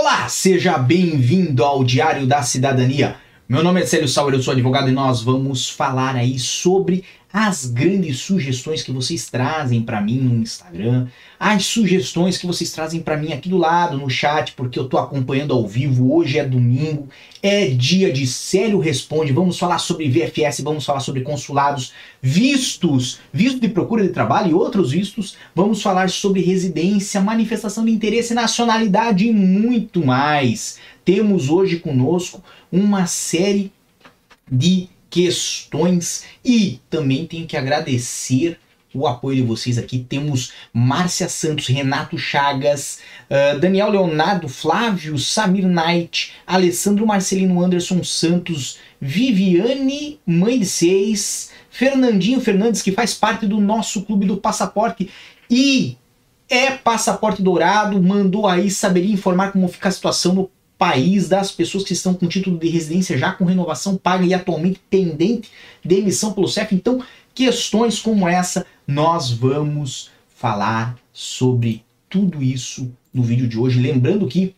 Olá, seja bem-vindo ao Diário da Cidadania. Meu nome é Célio Sauer, eu sou advogado e nós vamos falar aí sobre as grandes sugestões que vocês trazem para mim no Instagram, as sugestões que vocês trazem para mim aqui do lado no chat, porque eu tô acompanhando ao vivo. Hoje é domingo, é dia de Célio Responde. Vamos falar sobre VFS, vamos falar sobre consulados, vistos, visto de procura de trabalho e outros vistos. Vamos falar sobre residência, manifestação de interesse, nacionalidade e muito mais. Temos hoje conosco uma série de questões e também tenho que agradecer o apoio de vocês aqui. Temos Márcia Santos, Renato Chagas, uh, Daniel Leonardo, Flávio, Samir Knight, Alessandro Marcelino Anderson Santos, Viviane Mãe de Seis, Fernandinho Fernandes, que faz parte do nosso clube do passaporte e é passaporte dourado, mandou aí saberia informar como fica a situação no país das pessoas que estão com título de residência já com renovação paga e atualmente pendente de emissão pelo CEF. Então, questões como essa, nós vamos falar sobre tudo isso no vídeo de hoje. Lembrando que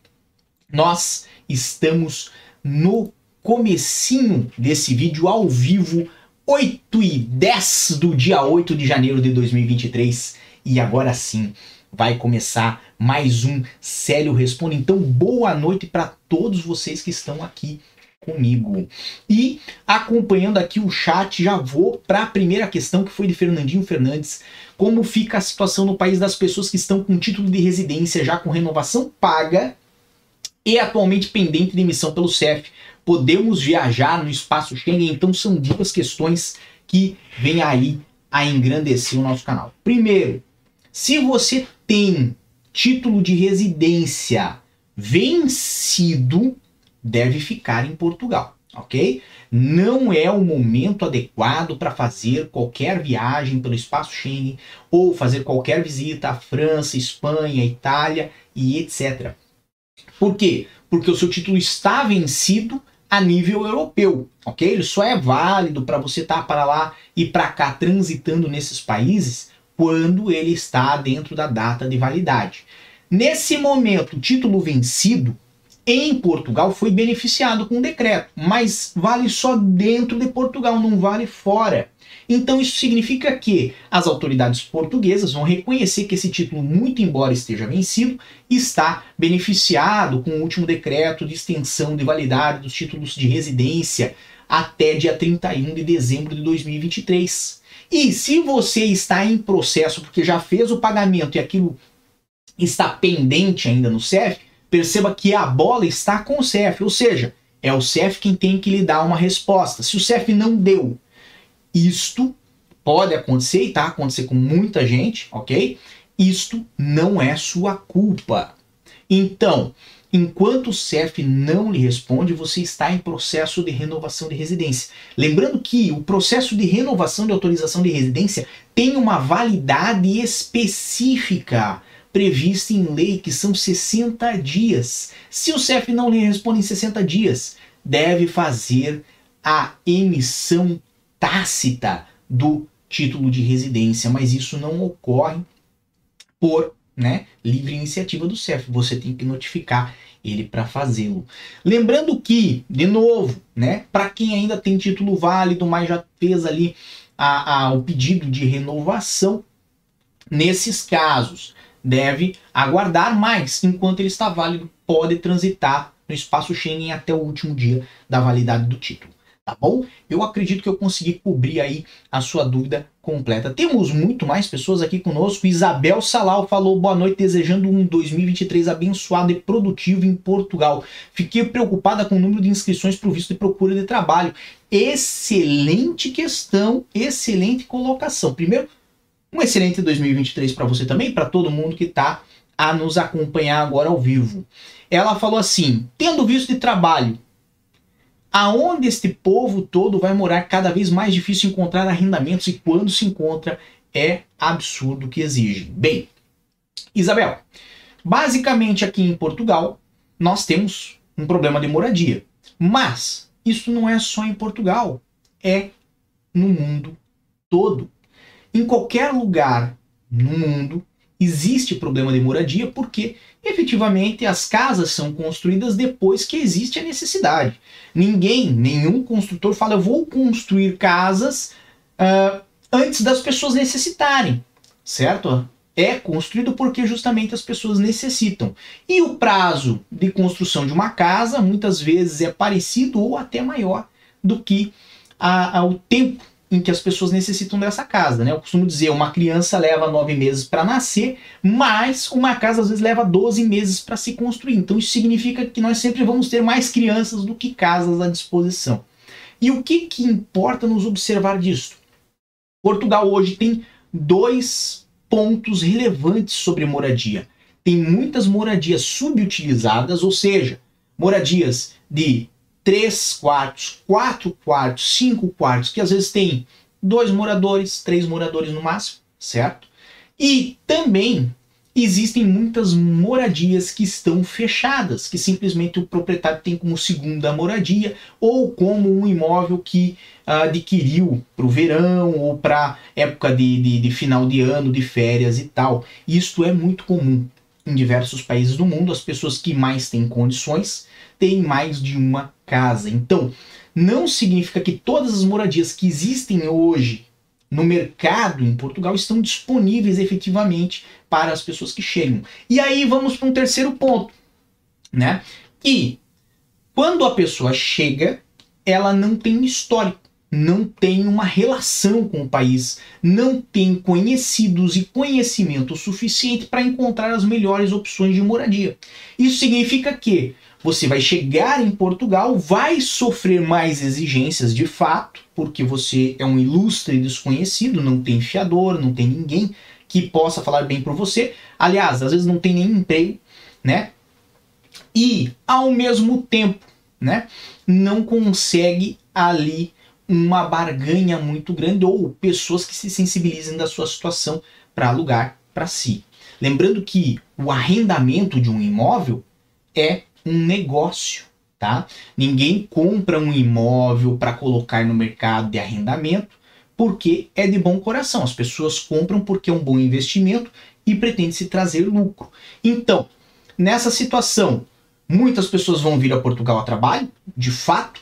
nós estamos no comecinho desse vídeo ao vivo, 8 e 10 do dia 8 de janeiro de 2023. E agora sim, vai começar mais um Célio Responde. Então, boa noite para todos vocês que estão aqui comigo. E acompanhando aqui o chat, já vou para a primeira questão que foi de Fernandinho Fernandes. Como fica a situação no país das pessoas que estão com título de residência já com renovação paga e atualmente pendente de emissão pelo CEF? Podemos viajar no espaço Schengen? Então são duas questões que vêm aí a engrandecer o nosso canal. Primeiro, se você tem título de residência vencido, deve ficar em Portugal, ok? Não é o momento adequado para fazer qualquer viagem pelo espaço Schengen ou fazer qualquer visita à França, Espanha, Itália e etc. Por quê? Porque o seu título está vencido a nível europeu, ok? Ele só é válido para você estar tá para lá e para cá transitando nesses países quando ele está dentro da data de validade. Nesse momento, o título vencido em Portugal foi beneficiado com um decreto, mas vale só dentro de Portugal, não vale fora. Então isso significa que as autoridades portuguesas vão reconhecer que esse título, muito embora esteja vencido, está beneficiado com o último decreto de extensão de validade dos títulos de residência até dia 31 de dezembro de 2023. E se você está em processo porque já fez o pagamento e aquilo está pendente ainda no CEF, perceba que a bola está com o CEF, ou seja, é o CEF quem tem que lhe dar uma resposta. Se o CEF não deu, isto pode acontecer e está acontecendo com muita gente, ok? Isto não é sua culpa. Então, Enquanto o CEF não lhe responde, você está em processo de renovação de residência. Lembrando que o processo de renovação de autorização de residência tem uma validade específica prevista em lei, que são 60 dias. Se o CEF não lhe responde em 60 dias, deve fazer a emissão tácita do título de residência, mas isso não ocorre por né, livre iniciativa do CEF. Você tem que notificar ele para fazê-lo. Lembrando que, de novo, né, para quem ainda tem título válido, mas já fez ali a, a, o pedido de renovação, nesses casos deve aguardar mais enquanto ele está válido, pode transitar no espaço Schengen até o último dia da validade do título tá bom? Eu acredito que eu consegui cobrir aí a sua dúvida completa. Temos muito mais pessoas aqui conosco. Isabel Salal falou boa noite, desejando um 2023 abençoado e produtivo em Portugal. Fiquei preocupada com o número de inscrições para o visto de procura de trabalho. Excelente questão, excelente colocação. Primeiro, um excelente 2023 para você também, para todo mundo que está a nos acompanhar agora ao vivo. Ela falou assim: tendo visto de trabalho Aonde este povo todo vai morar, cada vez mais difícil encontrar arrendamentos e quando se encontra é absurdo que exige. Bem, Isabel, basicamente aqui em Portugal nós temos um problema de moradia, mas isso não é só em Portugal, é no mundo todo. Em qualquer lugar no mundo existe problema de moradia porque efetivamente as casas são construídas depois que existe a necessidade. Ninguém, nenhum construtor fala eu vou construir casas uh, antes das pessoas necessitarem, certo? É construído porque justamente as pessoas necessitam. E o prazo de construção de uma casa muitas vezes é parecido ou até maior do que a, a, o tempo em que as pessoas necessitam dessa casa, né? Eu costumo dizer, uma criança leva nove meses para nascer, mas uma casa às vezes leva 12 meses para se construir. Então isso significa que nós sempre vamos ter mais crianças do que casas à disposição. E o que, que importa nos observar disso? Portugal hoje tem dois pontos relevantes sobre moradia. Tem muitas moradias subutilizadas, ou seja, moradias de três quartos, quatro quartos, cinco quartos, que às vezes tem dois moradores, três moradores no máximo, certo? E também existem muitas moradias que estão fechadas, que simplesmente o proprietário tem como segunda moradia ou como um imóvel que adquiriu para o verão ou para época de, de, de final de ano, de férias e tal. Isto é muito comum em diversos países do mundo. As pessoas que mais têm condições têm mais de uma casa. Então, não significa que todas as moradias que existem hoje no mercado em Portugal estão disponíveis efetivamente para as pessoas que chegam. E aí vamos para um terceiro ponto, né? E quando a pessoa chega, ela não tem histórico, não tem uma relação com o país, não tem conhecidos e conhecimento suficiente para encontrar as melhores opções de moradia. Isso significa que você vai chegar em Portugal, vai sofrer mais exigências de fato, porque você é um ilustre desconhecido, não tem fiador, não tem ninguém que possa falar bem por você. Aliás, às vezes não tem nem emprego, né? E ao mesmo tempo, né, não consegue ali uma barganha muito grande ou pessoas que se sensibilizem da sua situação para alugar para si. Lembrando que o arrendamento de um imóvel é um negócio, tá? Ninguém compra um imóvel para colocar no mercado de arrendamento porque é de bom coração. As pessoas compram porque é um bom investimento e pretende se trazer lucro. Então, nessa situação, muitas pessoas vão vir a Portugal a trabalho, de fato,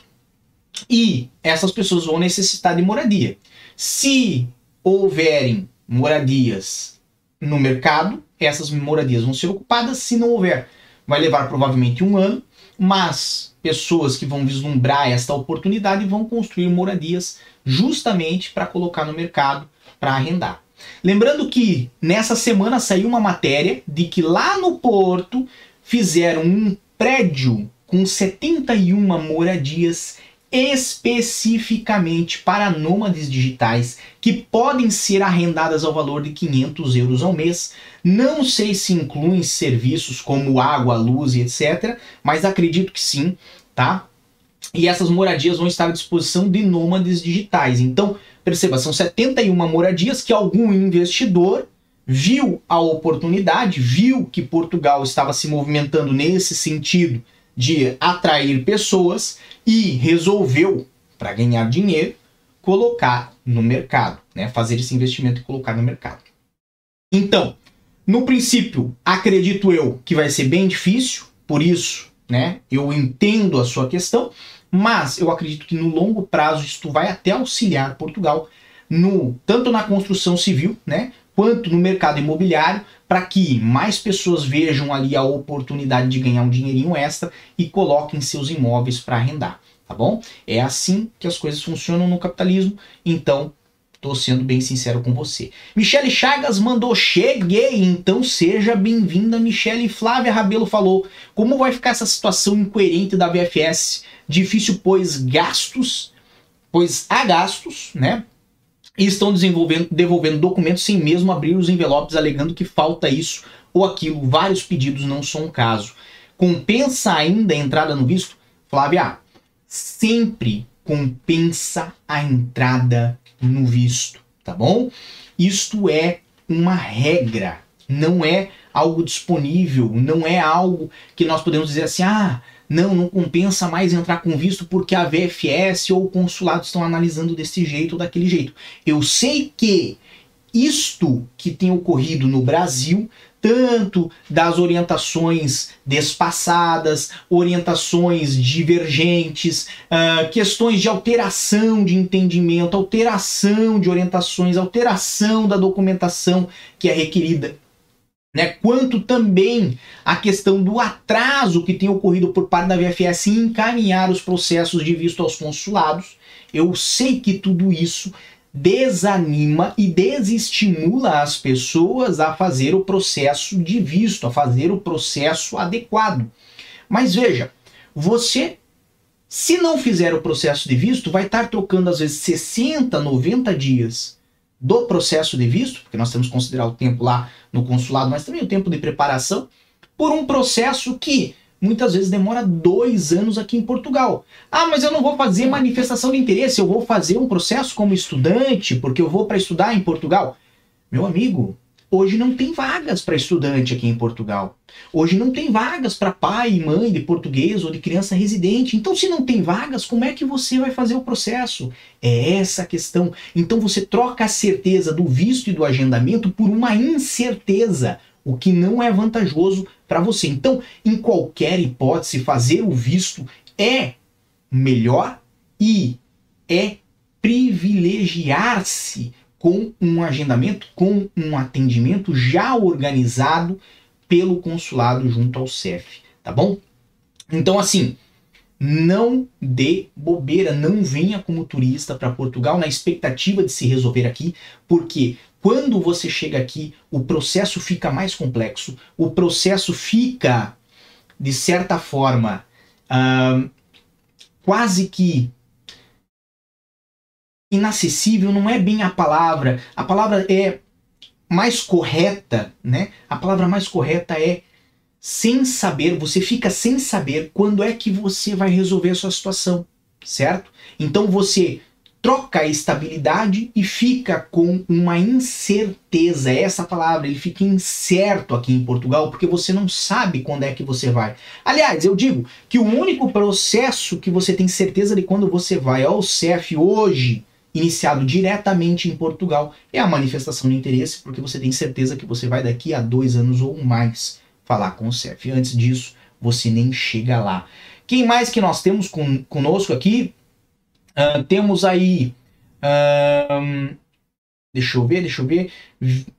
e essas pessoas vão necessitar de moradia. Se houverem moradias no mercado, essas moradias vão ser ocupadas. Se não houver vai levar provavelmente um ano, mas pessoas que vão vislumbrar esta oportunidade vão construir moradias justamente para colocar no mercado para arrendar. Lembrando que nessa semana saiu uma matéria de que lá no Porto fizeram um prédio com 71 moradias especificamente para nômades digitais que podem ser arrendadas ao valor de 500 euros ao mês. Não sei se incluem serviços como água, luz e etc, mas acredito que sim, tá? E essas moradias vão estar à disposição de nômades digitais. Então, perceba, são 71 moradias que algum investidor viu a oportunidade, viu que Portugal estava se movimentando nesse sentido de atrair pessoas e resolveu, para ganhar dinheiro, colocar no mercado, né? fazer esse investimento e colocar no mercado. Então, no princípio, acredito eu que vai ser bem difícil, por isso, né, eu entendo a sua questão, mas eu acredito que no longo prazo isto vai até auxiliar Portugal no tanto na construção civil, né, quanto no mercado imobiliário, para que mais pessoas vejam ali a oportunidade de ganhar um dinheirinho extra e coloquem seus imóveis para arrendar, tá bom? É assim que as coisas funcionam no capitalismo, então Tô sendo bem sincero com você. Michele Chagas mandou: Cheguei, então seja bem-vinda, Michele. Flávia Rabelo falou: Como vai ficar essa situação incoerente da VFS? Difícil, pois gastos, pois há gastos, né? E estão desenvolvendo, devolvendo documentos sem mesmo abrir os envelopes, alegando que falta isso ou aquilo. Vários pedidos não são o caso. Compensa ainda a entrada no visto? Flávia, sempre compensa a entrada no visto, tá bom? Isto é uma regra, não é algo disponível, não é algo que nós podemos dizer assim, ah, não, não compensa mais entrar com visto porque a VFS ou o consulado estão analisando desse jeito ou daquele jeito. Eu sei que isto que tem ocorrido no Brasil, tanto das orientações despassadas, orientações divergentes, uh, questões de alteração de entendimento, alteração de orientações, alteração da documentação que é requerida né, quanto também a questão do atraso que tem ocorrido por parte da VFS em encaminhar os processos de visto aos consulados. Eu sei que tudo isso desanima e desestimula as pessoas a fazer o processo de visto, a fazer o processo adequado. Mas veja, você, se não fizer o processo de visto, vai estar trocando às vezes 60, 90 dias do processo de visto, porque nós temos que considerar o tempo lá no consulado, mas também o tempo de preparação, por um processo que muitas vezes demora dois anos aqui em Portugal. Ah, mas eu não vou fazer manifestação de interesse, eu vou fazer um processo como estudante, porque eu vou para estudar em Portugal. Meu amigo, Hoje não tem vagas para estudante aqui em Portugal. Hoje não tem vagas para pai e mãe de português ou de criança residente. Então, se não tem vagas, como é que você vai fazer o processo? É essa a questão. Então, você troca a certeza do visto e do agendamento por uma incerteza, o que não é vantajoso para você. Então, em qualquer hipótese, fazer o visto é melhor e é privilegiar-se com um agendamento, com um atendimento já organizado pelo consulado junto ao CEF, tá bom? Então, assim, não dê bobeira, não venha como turista para Portugal na expectativa de se resolver aqui, porque quando você chega aqui, o processo fica mais complexo, o processo fica, de certa forma, uh, quase que inacessível não é bem a palavra. A palavra é mais correta, né? A palavra mais correta é sem saber, você fica sem saber quando é que você vai resolver a sua situação, certo? Então você troca a estabilidade e fica com uma incerteza. É essa palavra, ele fica incerto aqui em Portugal porque você não sabe quando é que você vai. Aliás, eu digo que o único processo que você tem certeza de quando você vai ao CEF hoje iniciado diretamente em Portugal, é a manifestação de interesse, porque você tem certeza que você vai daqui a dois anos ou mais falar com o CEF. Antes disso, você nem chega lá. Quem mais que nós temos conosco aqui? Uh, temos aí. Uh, deixa eu ver, deixa eu ver.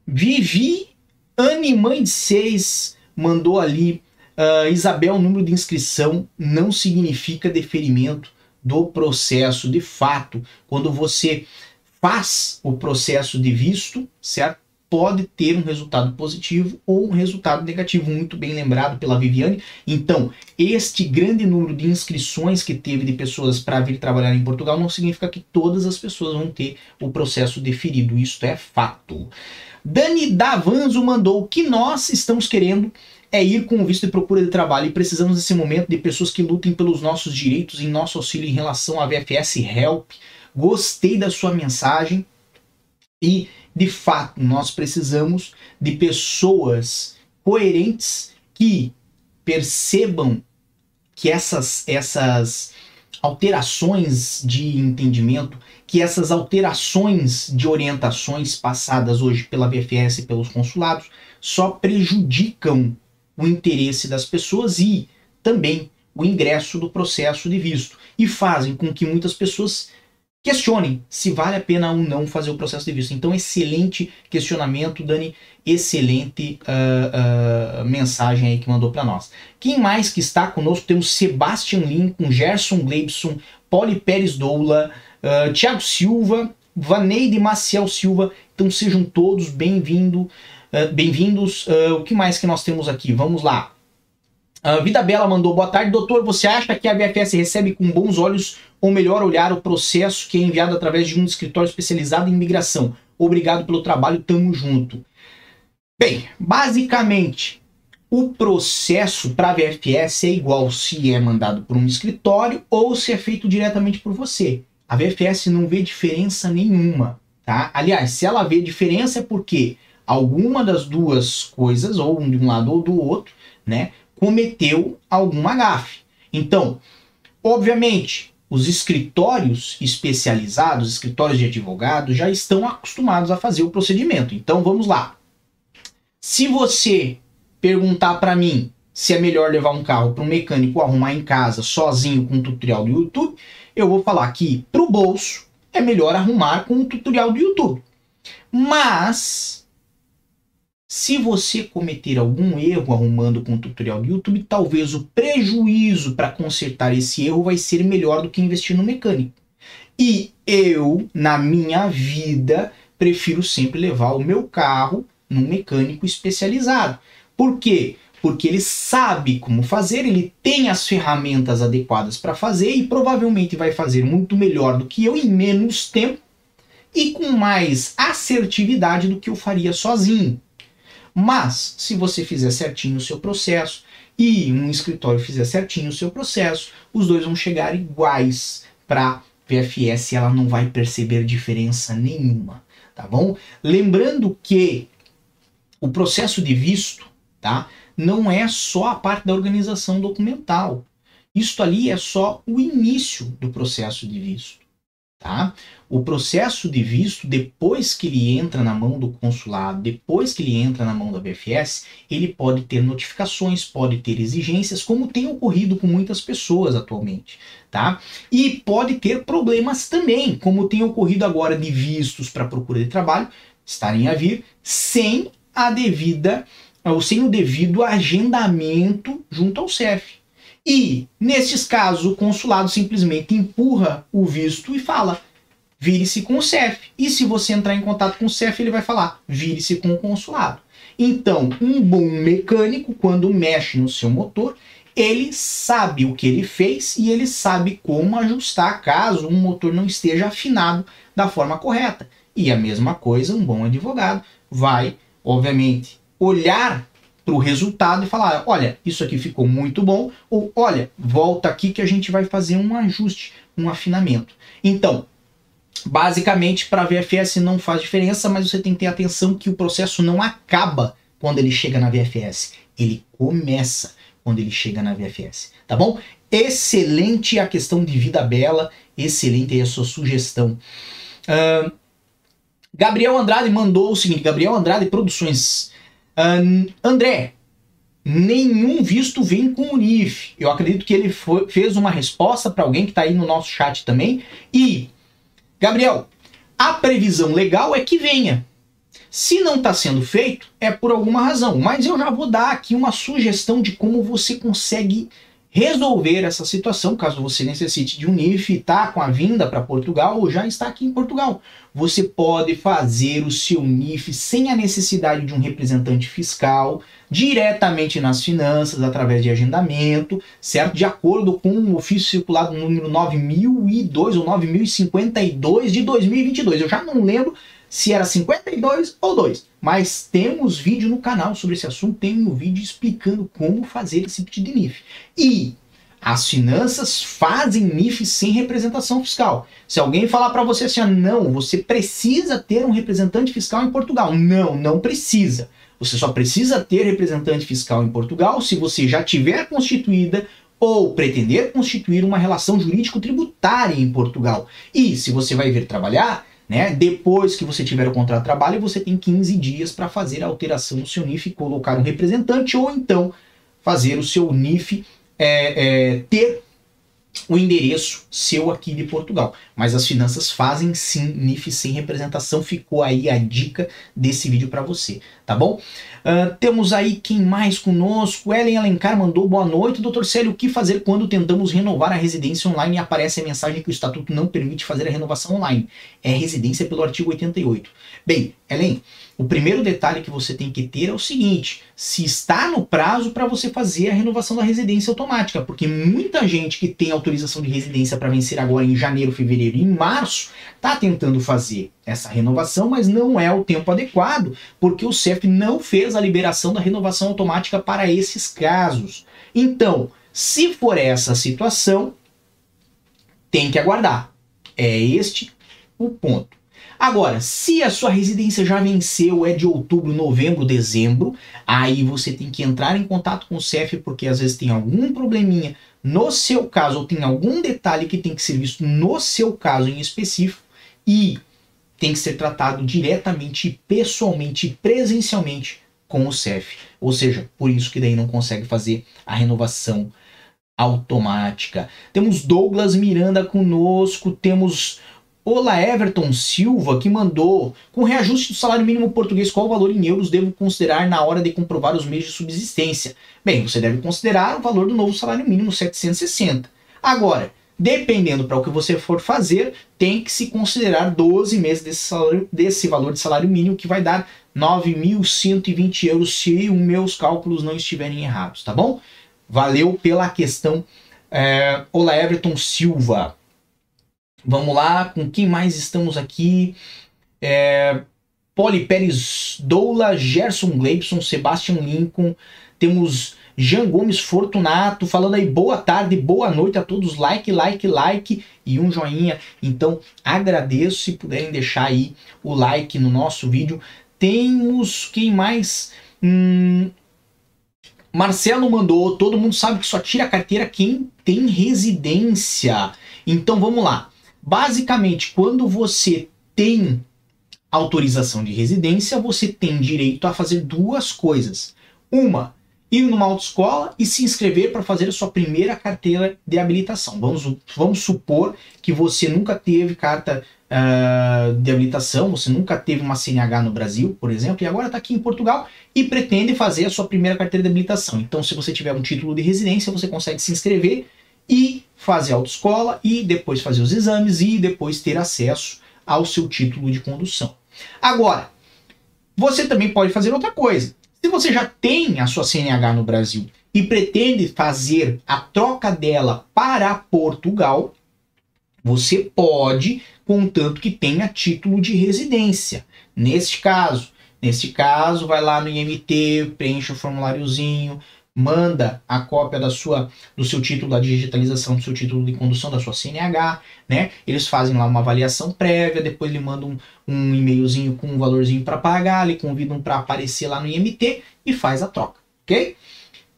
Vivi Anne Mãe de Seis mandou ali. Uh, Isabel, número de inscrição não significa deferimento do processo de fato, quando você faz o processo de visto, certo? Pode ter um resultado positivo ou um resultado negativo, muito bem lembrado pela Viviane. Então, este grande número de inscrições que teve de pessoas para vir trabalhar em Portugal não significa que todas as pessoas vão ter o processo deferido. Isso é fato. Dani Davanzo mandou que nós estamos querendo é ir com o visto de procura de trabalho e precisamos nesse momento de pessoas que lutem pelos nossos direitos em nosso auxílio em relação à VFS Help. Gostei da sua mensagem e, de fato, nós precisamos de pessoas coerentes que percebam que essas, essas alterações de entendimento, que essas alterações de orientações passadas hoje pela VFS e pelos consulados só prejudicam o interesse das pessoas e também o ingresso do processo de visto e fazem com que muitas pessoas questionem se vale a pena ou não fazer o processo de visto. Então, excelente questionamento, Dani, excelente uh, uh, mensagem aí que mandou para nós. Quem mais que está conosco? Temos Sebastian Lincoln, Gerson Gleibson, Poli Pérez Doula, uh, Thiago Silva, Vaneide Maciel Silva. Então, sejam todos bem-vindos. Eh, bem-vindos. Uh, o que mais que nós temos aqui? Vamos lá. Uh, Vida Bela mandou boa tarde, doutor. Você acha que a VFS recebe com bons olhos ou melhor olhar o processo que é enviado através de um escritório especializado em imigração? Obrigado pelo trabalho, tamo junto. Bem, basicamente, o processo para a VFS é igual se é mandado por um escritório ou se é feito diretamente por você. A VFS não vê diferença nenhuma, tá? Aliás, se ela vê diferença é porque alguma das duas coisas, ou de um lado ou do outro, né, cometeu alguma gafe. Então, obviamente, os escritórios especializados, escritórios de advogados, já estão acostumados a fazer o procedimento. Então vamos lá. Se você perguntar para mim se é melhor levar um carro para um mecânico arrumar em casa sozinho com um tutorial do YouTube, eu vou falar que para o bolso é melhor arrumar com um tutorial do YouTube. Mas se você cometer algum erro arrumando com o tutorial do YouTube, talvez o prejuízo para consertar esse erro vai ser melhor do que investir no mecânico. E eu, na minha vida, prefiro sempre levar o meu carro num mecânico especializado. Por quê? Porque ele sabe como fazer, ele tem as ferramentas adequadas para fazer e provavelmente vai fazer muito melhor do que eu em menos tempo e com mais assertividade do que eu faria sozinho. Mas, se você fizer certinho o seu processo e um escritório fizer certinho o seu processo, os dois vão chegar iguais para VFS, ela não vai perceber diferença nenhuma, tá bom? Lembrando que o processo de visto, tá? Não é só a parte da organização documental. Isto ali é só o início do processo de visto. Tá? O processo de visto, depois que ele entra na mão do consulado, depois que ele entra na mão da BFS, ele pode ter notificações, pode ter exigências, como tem ocorrido com muitas pessoas atualmente. Tá? E pode ter problemas também, como tem ocorrido agora de vistos para procura de trabalho estarem a vir sem a devida ou sem o devido agendamento junto ao CEF. E, nesses casos, o consulado simplesmente empurra o visto e fala: vire-se com o CEF. E se você entrar em contato com o CEF, ele vai falar: vire-se com o consulado. Então, um bom mecânico, quando mexe no seu motor, ele sabe o que ele fez e ele sabe como ajustar caso um motor não esteja afinado da forma correta. E a mesma coisa, um bom advogado vai, obviamente, olhar para o resultado e falar: olha, isso aqui ficou muito bom, ou olha, volta aqui que a gente vai fazer um ajuste, um afinamento. Então, basicamente, para VFS não faz diferença, mas você tem que ter atenção que o processo não acaba quando ele chega na VFS, ele começa quando ele chega na VFS, tá bom? Excelente a questão de vida bela, excelente aí a sua sugestão. Uh, Gabriel Andrade mandou o seguinte: Gabriel Andrade Produções André, nenhum visto vem com o NIF. Eu acredito que ele foi, fez uma resposta para alguém que está aí no nosso chat também. E, Gabriel, a previsão legal é que venha. Se não está sendo feito, é por alguma razão. Mas eu já vou dar aqui uma sugestão de como você consegue resolver essa situação, caso você necessite de um NIF, está com a vinda para Portugal ou já está aqui em Portugal. Você pode fazer o seu NIF sem a necessidade de um representante fiscal, diretamente nas finanças, através de agendamento, certo? De acordo com o ofício circulado número 9002 ou 9052 de 2022. Eu já não lembro se era 52 ou 2. Mas temos vídeo no canal sobre esse assunto, tem um vídeo explicando como fazer esse tipo de NIF. E as finanças fazem NIF sem representação fiscal. Se alguém falar para você assim, ah, não, você precisa ter um representante fiscal em Portugal. Não, não precisa. Você só precisa ter representante fiscal em Portugal se você já tiver constituída ou pretender constituir uma relação jurídico-tributária em Portugal. E se você vai vir trabalhar, né? Depois que você tiver o contrato de trabalho, você tem 15 dias para fazer a alteração no seu NIF, colocar um representante ou então fazer o seu NIF é, é, ter o endereço seu aqui de Portugal. Mas as finanças fazem sim NIF sem representação. Ficou aí a dica desse vídeo para você, tá bom? Uh, temos aí quem mais conosco? Ellen Alencar mandou boa noite. Doutor Célio, o que fazer quando tentamos renovar a residência online e aparece a mensagem que o estatuto não permite fazer a renovação online? É residência pelo artigo 88. Bem, Ellen, o primeiro detalhe que você tem que ter é o seguinte: se está no prazo para você fazer a renovação da residência automática, porque muita gente que tem autorização de residência para vencer agora em janeiro, fevereiro e março está tentando fazer essa renovação, mas não é o tempo adequado, porque o CEF não fez a liberação da renovação automática para esses casos. Então, se for essa situação, tem que aguardar. É este o ponto. Agora, se a sua residência já venceu, é de outubro, novembro, dezembro, aí você tem que entrar em contato com o CEF porque às vezes tem algum probleminha no seu caso ou tem algum detalhe que tem que ser visto no seu caso em específico e tem que ser tratado diretamente, pessoalmente, presencialmente com o CEF. Ou seja, por isso que daí não consegue fazer a renovação automática. Temos Douglas Miranda conosco, temos Olá Everton Silva que mandou com reajuste do salário mínimo português qual valor em euros devo considerar na hora de comprovar os meios de subsistência? Bem, você deve considerar o valor do novo salário mínimo 760. Agora, dependendo para o que você for fazer, tem que se considerar 12 meses desse, salário, desse valor de salário mínimo que vai dar 9.120 euros se os meus cálculos não estiverem errados, tá bom? Valeu pela questão. É, Olá Everton Silva. Vamos lá, com quem mais estamos aqui? É, Poli Pérez Doula, Gerson Gleibson, Sebastian Lincoln, temos Jean Gomes Fortunato falando aí boa tarde, boa noite a todos, like, like, like e um joinha. Então agradeço se puderem deixar aí o like no nosso vídeo. Temos quem mais? Hum, Marcelo mandou, todo mundo sabe que só tira a carteira quem tem residência. Então vamos lá. Basicamente, quando você tem autorização de residência, você tem direito a fazer duas coisas. Uma, ir numa autoescola e se inscrever para fazer a sua primeira carteira de habilitação. Vamos, vamos supor que você nunca teve carta uh, de habilitação, você nunca teve uma CNH no Brasil, por exemplo, e agora está aqui em Portugal e pretende fazer a sua primeira carteira de habilitação. Então, se você tiver um título de residência, você consegue se inscrever e fazer autoescola e depois fazer os exames e depois ter acesso ao seu título de condução. Agora, você também pode fazer outra coisa. Se você já tem a sua CNH no Brasil e pretende fazer a troca dela para Portugal, você pode, contanto que tenha título de residência. Neste caso, neste caso, vai lá no IMT, preenche o formuláriozinho, manda a cópia da sua do seu título da digitalização do seu título de condução da sua CNH, né? Eles fazem lá uma avaliação prévia, depois lhe mandam um, um e-mailzinho com um valorzinho para pagar, lhe convidam para aparecer lá no IMT e faz a troca, ok?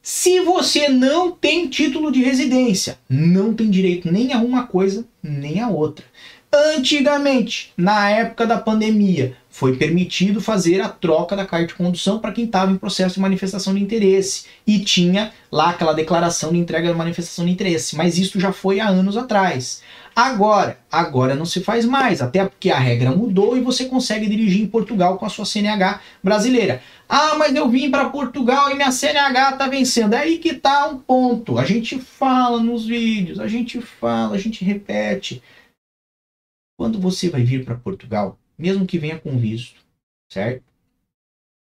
Se você não tem título de residência, não tem direito nem a uma coisa nem a outra. Antigamente, na época da pandemia, foi permitido fazer a troca da carta de condução para quem estava em processo de manifestação de interesse e tinha lá aquela declaração de entrega da manifestação de interesse, mas isso já foi há anos atrás. Agora, agora não se faz mais, até porque a regra mudou e você consegue dirigir em Portugal com a sua CNH brasileira. Ah, mas eu vim para Portugal e minha CNH está vencendo. É aí que tá um ponto. A gente fala nos vídeos, a gente fala, a gente repete. Quando você vai vir para Portugal, mesmo que venha com visto, certo?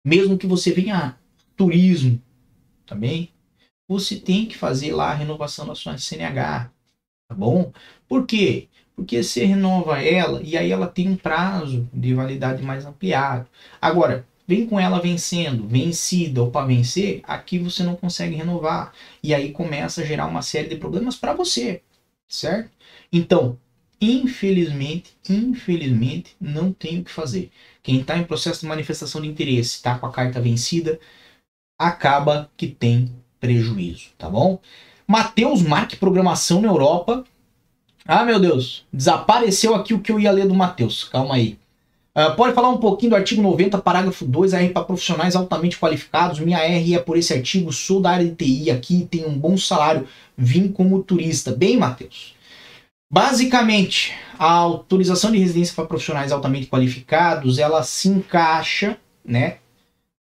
Mesmo que você venha turismo também, você tem que fazer lá a renovação da sua CNH, tá bom? Por quê? Porque você renova ela e aí ela tem um prazo de validade mais ampliado. Agora, vem com ela vencendo, vencida ou para vencer, aqui você não consegue renovar. E aí começa a gerar uma série de problemas para você, certo? Então, Infelizmente, infelizmente, não tem o que fazer. Quem está em processo de manifestação de interesse, está com a carta vencida, acaba que tem prejuízo, tá bom? Matheus Marque Programação na Europa. Ah, meu Deus, desapareceu aqui o que eu ia ler do Matheus. Calma aí. Uh, pode falar um pouquinho do artigo 90, parágrafo 2, AR para profissionais altamente qualificados. Minha R é por esse artigo, sou da área de TI aqui, tenho um bom salário, vim como turista. Bem, Matheus, Basicamente, a autorização de residência para profissionais altamente qualificados, ela se encaixa, né,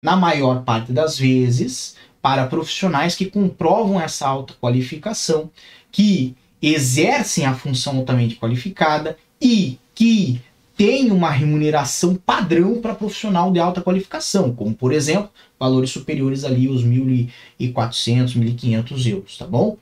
na maior parte das vezes, para profissionais que comprovam essa alta qualificação, que exercem a função altamente qualificada e que têm uma remuneração padrão para profissional de alta qualificação, como por exemplo, valores superiores ali aos 1.400, 1.500 euros, tá bom?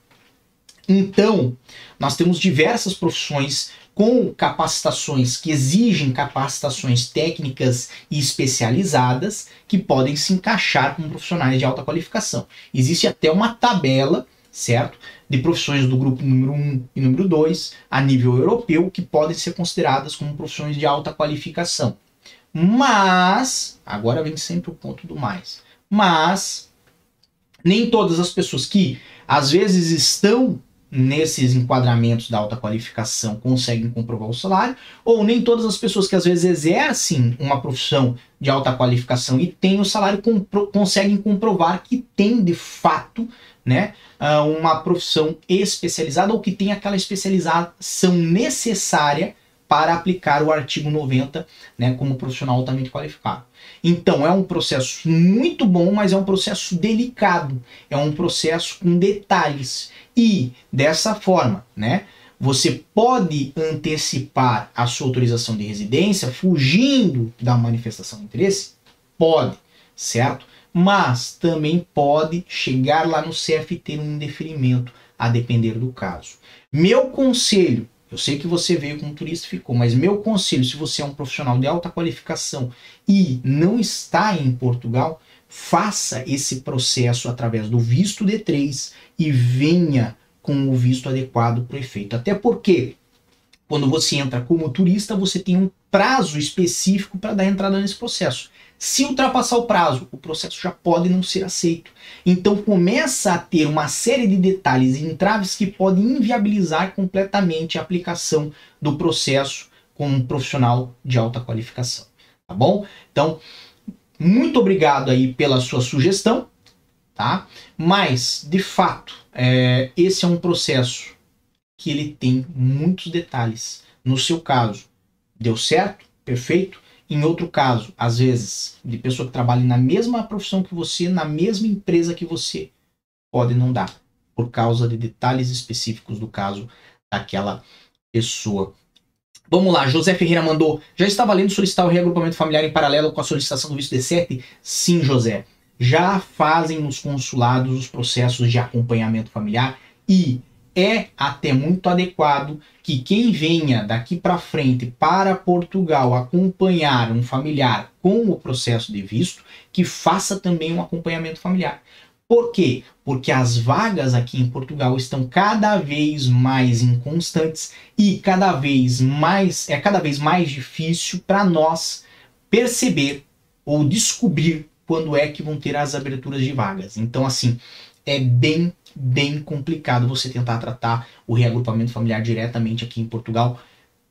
Então, nós temos diversas profissões com capacitações que exigem capacitações técnicas e especializadas que podem se encaixar com profissionais de alta qualificação. Existe até uma tabela certo? De profissões do grupo número 1 e número 2 a nível europeu que podem ser consideradas como profissões de alta qualificação. Mas, agora vem sempre o ponto do mais. Mas nem todas as pessoas que às vezes estão nesses enquadramentos da alta qualificação conseguem comprovar o salário, ou nem todas as pessoas que às vezes exercem uma profissão de alta qualificação e têm o salário compro conseguem comprovar que tem de fato né, ah, uma profissão especializada ou que tem aquela especialização necessária para aplicar o artigo 90 né, como profissional altamente qualificado. Então é um processo muito bom, mas é um processo delicado, é um processo com detalhes. E dessa forma, né, você pode antecipar a sua autorização de residência fugindo da manifestação de interesse? Pode, certo? Mas também pode chegar lá no CF ter um indeferimento, a depender do caso. Meu conselho eu sei que você veio como turista e ficou, mas meu conselho, se você é um profissional de alta qualificação e não está em Portugal, faça esse processo através do visto D3 e venha com o visto adequado para o efeito. Até porque, quando você entra como turista, você tem um prazo específico para dar entrada nesse processo. Se ultrapassar o prazo, o processo já pode não ser aceito. Então começa a ter uma série de detalhes e entraves que podem inviabilizar completamente a aplicação do processo com um profissional de alta qualificação. Tá bom? Então, muito obrigado aí pela sua sugestão, tá? Mas, de fato, é, esse é um processo que ele tem muitos detalhes. No seu caso, deu certo? Perfeito? Em outro caso, às vezes, de pessoa que trabalha na mesma profissão que você, na mesma empresa que você, pode não dar, por causa de detalhes específicos do caso daquela pessoa. Vamos lá, José Ferreira mandou. Já está valendo solicitar o reagrupamento familiar em paralelo com a solicitação do visto D7? Sim, José. Já fazem nos consulados os processos de acompanhamento familiar e é até muito adequado que quem venha daqui para frente para Portugal acompanhar um familiar com o processo de visto, que faça também um acompanhamento familiar. Por quê? Porque as vagas aqui em Portugal estão cada vez mais inconstantes e cada vez mais é cada vez mais difícil para nós perceber ou descobrir quando é que vão ter as aberturas de vagas. Então assim, é bem bem complicado você tentar tratar o reagrupamento familiar diretamente aqui em Portugal,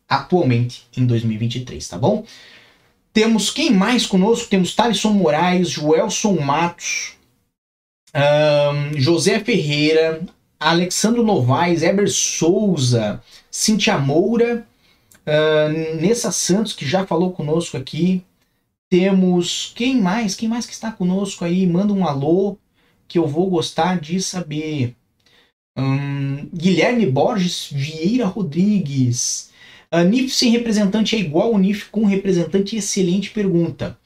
atualmente em 2023, tá bom? Temos quem mais conosco? Temos Thaleson Moraes, Joelson Matos, um, José Ferreira, Alexandro Novaes, Eber Souza, Cintia Moura, uh, Nessa Santos, que já falou conosco aqui. Temos quem mais? Quem mais que está conosco aí? Manda um alô que eu vou gostar de saber. Hum, Guilherme Borges Vieira Rodrigues. A NIF sem representante é igual ao NIF com representante? Excelente pergunta.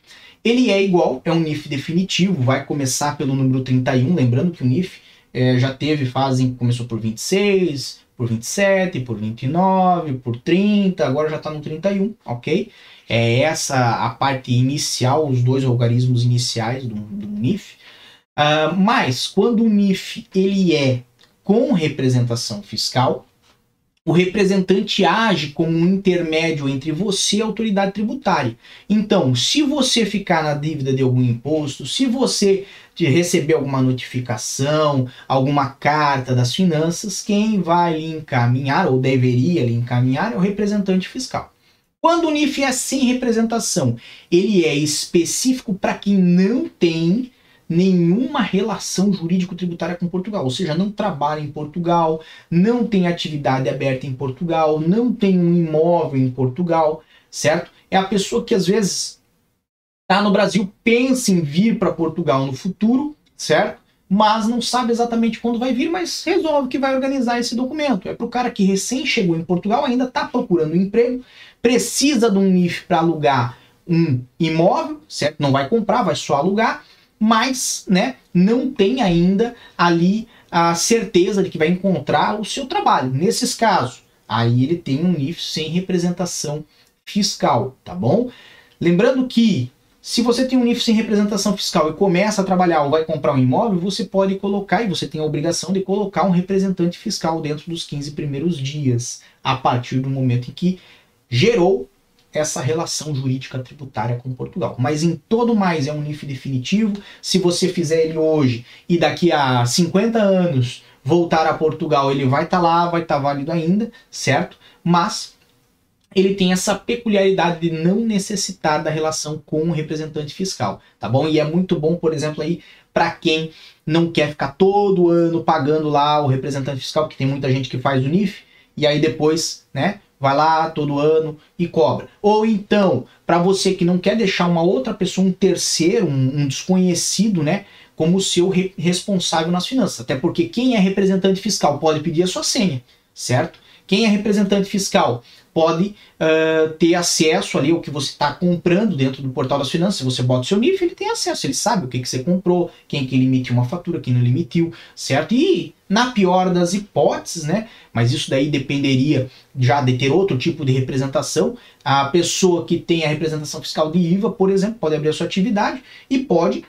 Ele é igual, é um NIF definitivo, vai começar pelo número 31, lembrando que o NIF é, já teve fase que começou por 26, por 27, por 29, por 30, agora já está no 31, ok? É essa a parte inicial, os dois algarismos iniciais do, do NIF. Uh, mas quando o NIF ele é com representação fiscal, o representante age como um intermédio entre você e a autoridade tributária. Então, se você ficar na dívida de algum imposto, se você receber alguma notificação, alguma carta das finanças, quem vai lhe encaminhar ou deveria lhe encaminhar é o representante fiscal. Quando o NIF é sem representação, ele é específico para quem não tem nenhuma relação jurídico-tributária com Portugal, ou seja, não trabalha em Portugal, não tem atividade aberta em Portugal, não tem um imóvel em Portugal, certo? É a pessoa que às vezes está no Brasil, pensa em vir para Portugal no futuro, certo? Mas não sabe exatamente quando vai vir, mas resolve que vai organizar esse documento. É para o cara que recém chegou em Portugal, ainda está procurando um emprego, precisa de um NIF para alugar um imóvel, certo? Não vai comprar, vai só alugar mas né, não tem ainda ali a certeza de que vai encontrar o seu trabalho. Nesses casos, aí ele tem um NIF sem representação fiscal, tá bom? Lembrando que Se você tem um NIF sem representação fiscal e começa a trabalhar ou vai comprar um imóvel, você pode colocar, e você tem a obrigação de colocar um representante fiscal dentro dos 15 primeiros dias, a partir do momento em que gerou essa relação jurídica tributária com Portugal. Mas em todo mais é um NIF definitivo. Se você fizer ele hoje e daqui a 50 anos voltar a Portugal, ele vai estar tá lá, vai estar tá válido ainda, certo? Mas ele tem essa peculiaridade de não necessitar da relação com o representante fiscal, tá bom? E é muito bom, por exemplo, aí para quem não quer ficar todo ano pagando lá o representante fiscal, que tem muita gente que faz o NIF, e aí depois, né, vai lá todo ano e cobra. Ou então, para você que não quer deixar uma outra pessoa, um terceiro, um, um desconhecido, né, como seu re responsável nas finanças. Até porque quem é representante fiscal pode pedir a sua senha, certo? Quem é representante fiscal pode uh, ter acesso ali ao que você está comprando dentro do portal das finanças. Se você bota o seu NIF, ele tem acesso, ele sabe o que, que você comprou, quem que emitiu uma fatura, quem não emitiu, certo? E na pior das hipóteses, né? Mas isso daí dependeria já de ter outro tipo de representação. A pessoa que tem a representação fiscal de IVA, por exemplo, pode abrir a sua atividade e pode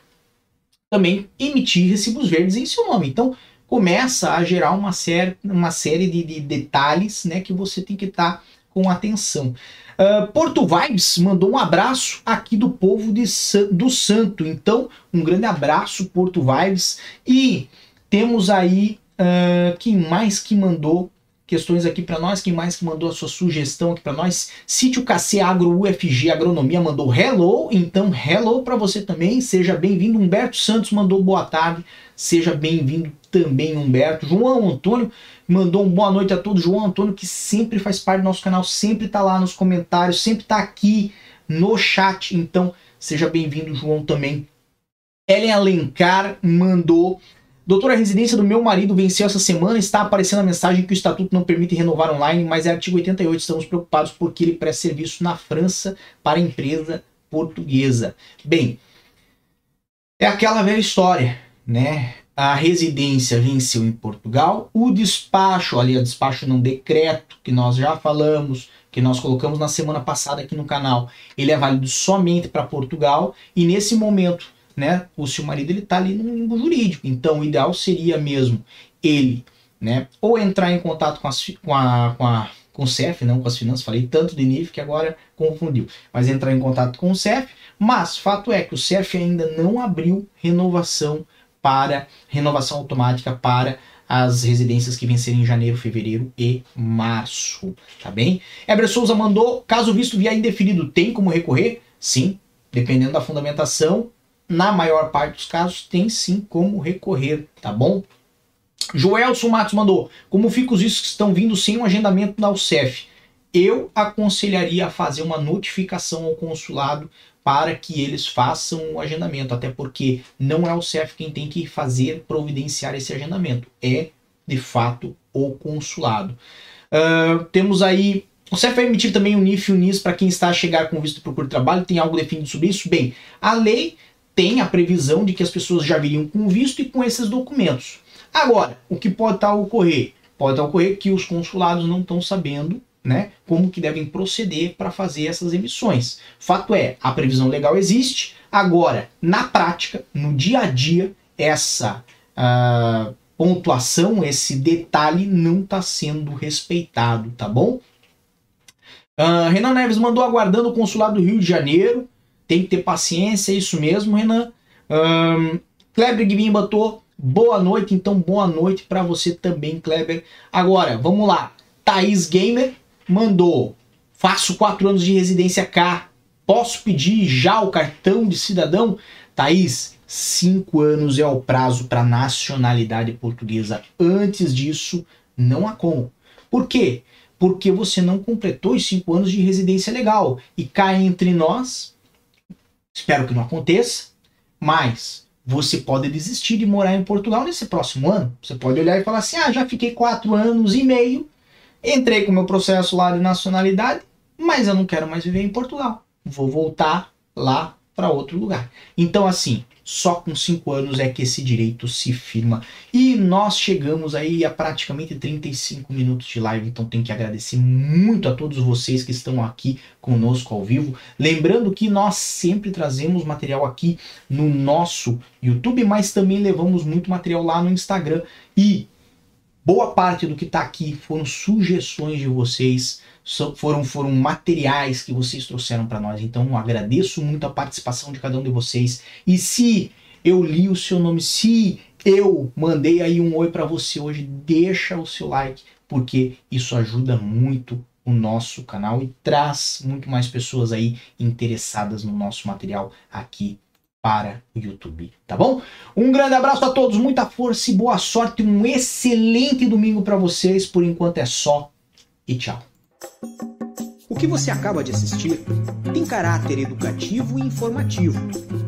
também emitir recibos verdes em seu nome. Então, começa a gerar uma, série, uma série de, de detalhes né, que você tem que estar tá com atenção. Uh, Porto Vibes mandou um abraço aqui do povo de, do Santo. Então, um grande abraço, Porto Vibes. E temos aí uh, quem mais que mandou questões aqui para nós. Quem mais que mandou a sua sugestão aqui para nós? Sítio KC Agro UFG Agronomia mandou hello. Então, hello para você também. Seja bem-vindo. Humberto Santos mandou boa tarde. Seja bem-vindo também, Humberto. João Antônio mandou um boa noite a todos. João Antônio, que sempre faz parte do nosso canal, sempre está lá nos comentários, sempre está aqui no chat. Então, seja bem-vindo, João, também. Ellen Alencar mandou Doutora, a residência do meu marido venceu essa semana. Está aparecendo a mensagem que o estatuto não permite renovar online, mas é artigo 88. Estamos preocupados porque ele presta serviço na França para a empresa portuguesa. Bem, é aquela velha história, né? A residência venceu em Portugal, o despacho, ali, o despacho num decreto que nós já falamos, que nós colocamos na semana passada aqui no canal, ele é válido somente para Portugal. E nesse momento né, o seu marido ele está ali no limbo jurídico. Então, o ideal seria mesmo ele, né, ou entrar em contato com, as, com a, com a com o CEF, não com as finanças, falei tanto de NIF que agora confundiu, mas entrar em contato com o CEF, mas fato é que o CEF ainda não abriu renovação para renovação automática para as residências que vencerem em janeiro, fevereiro e março, tá bem? Eber Souza mandou, caso visto vier indefinido, tem como recorrer? Sim, dependendo da fundamentação na maior parte dos casos, tem sim como recorrer, tá bom? Joelson Matos mandou, como ficam os vistos que estão vindo sem um agendamento na UCEF? Eu aconselharia a fazer uma notificação ao consulado para que eles façam o agendamento, até porque não é o CEF quem tem que fazer, providenciar esse agendamento, é de fato o consulado. Uh, temos aí o CEF vai emitir também o NIF e o NIS para quem está a chegar com visto de procura de trabalho. Tem algo definido sobre isso? Bem, a lei tem a previsão de que as pessoas já viriam com visto e com esses documentos. Agora, o que pode estar tá ocorrer? Pode estar tá ocorrer que os consulados não estão sabendo né, como que devem proceder para fazer essas emissões. Fato é, a previsão legal existe, agora, na prática, no dia a dia, essa uh, pontuação, esse detalhe não está sendo respeitado, tá bom? Uh, Renan Neves mandou aguardando o consulado do Rio de Janeiro tem que ter paciência, é isso mesmo, Renan. Um, Kleber Guimbim botou boa noite, então boa noite para você também, Kleber. Agora, vamos lá. Thaís Gamer mandou: faço quatro anos de residência cá, posso pedir já o cartão de cidadão? Thaís, cinco anos é o prazo para nacionalidade portuguesa. Antes disso, não há como. Por quê? Porque você não completou os cinco anos de residência legal. E cá entre nós, Espero que não aconteça, mas você pode desistir de morar em Portugal nesse próximo ano. Você pode olhar e falar assim: ah, já fiquei quatro anos e meio, entrei com meu processo lá de nacionalidade, mas eu não quero mais viver em Portugal. Vou voltar lá para outro lugar. Então, assim, só com cinco anos é que esse direito se firma. E nós chegamos aí a praticamente 35 minutos de live, então tenho que agradecer muito a todos vocês que estão aqui conosco ao vivo. Lembrando que nós sempre trazemos material aqui no nosso YouTube, mas também levamos muito material lá no Instagram. E boa parte do que está aqui foram sugestões de vocês foram, foram materiais que vocês trouxeram para nós. Então agradeço muito a participação de cada um de vocês. E se eu li o seu nome, se eu mandei aí um oi para você hoje, deixa o seu like, porque isso ajuda muito o nosso canal e traz muito mais pessoas aí interessadas no nosso material aqui para o YouTube, tá bom? Um grande abraço a todos, muita força e boa sorte, um excelente domingo para vocês. Por enquanto é só e tchau. O que você acaba de assistir tem caráter educativo e informativo.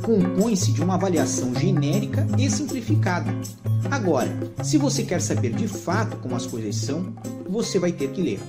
Compõe-se de uma avaliação genérica e simplificada. Agora, se você quer saber de fato como as coisas são, você vai ter que ler.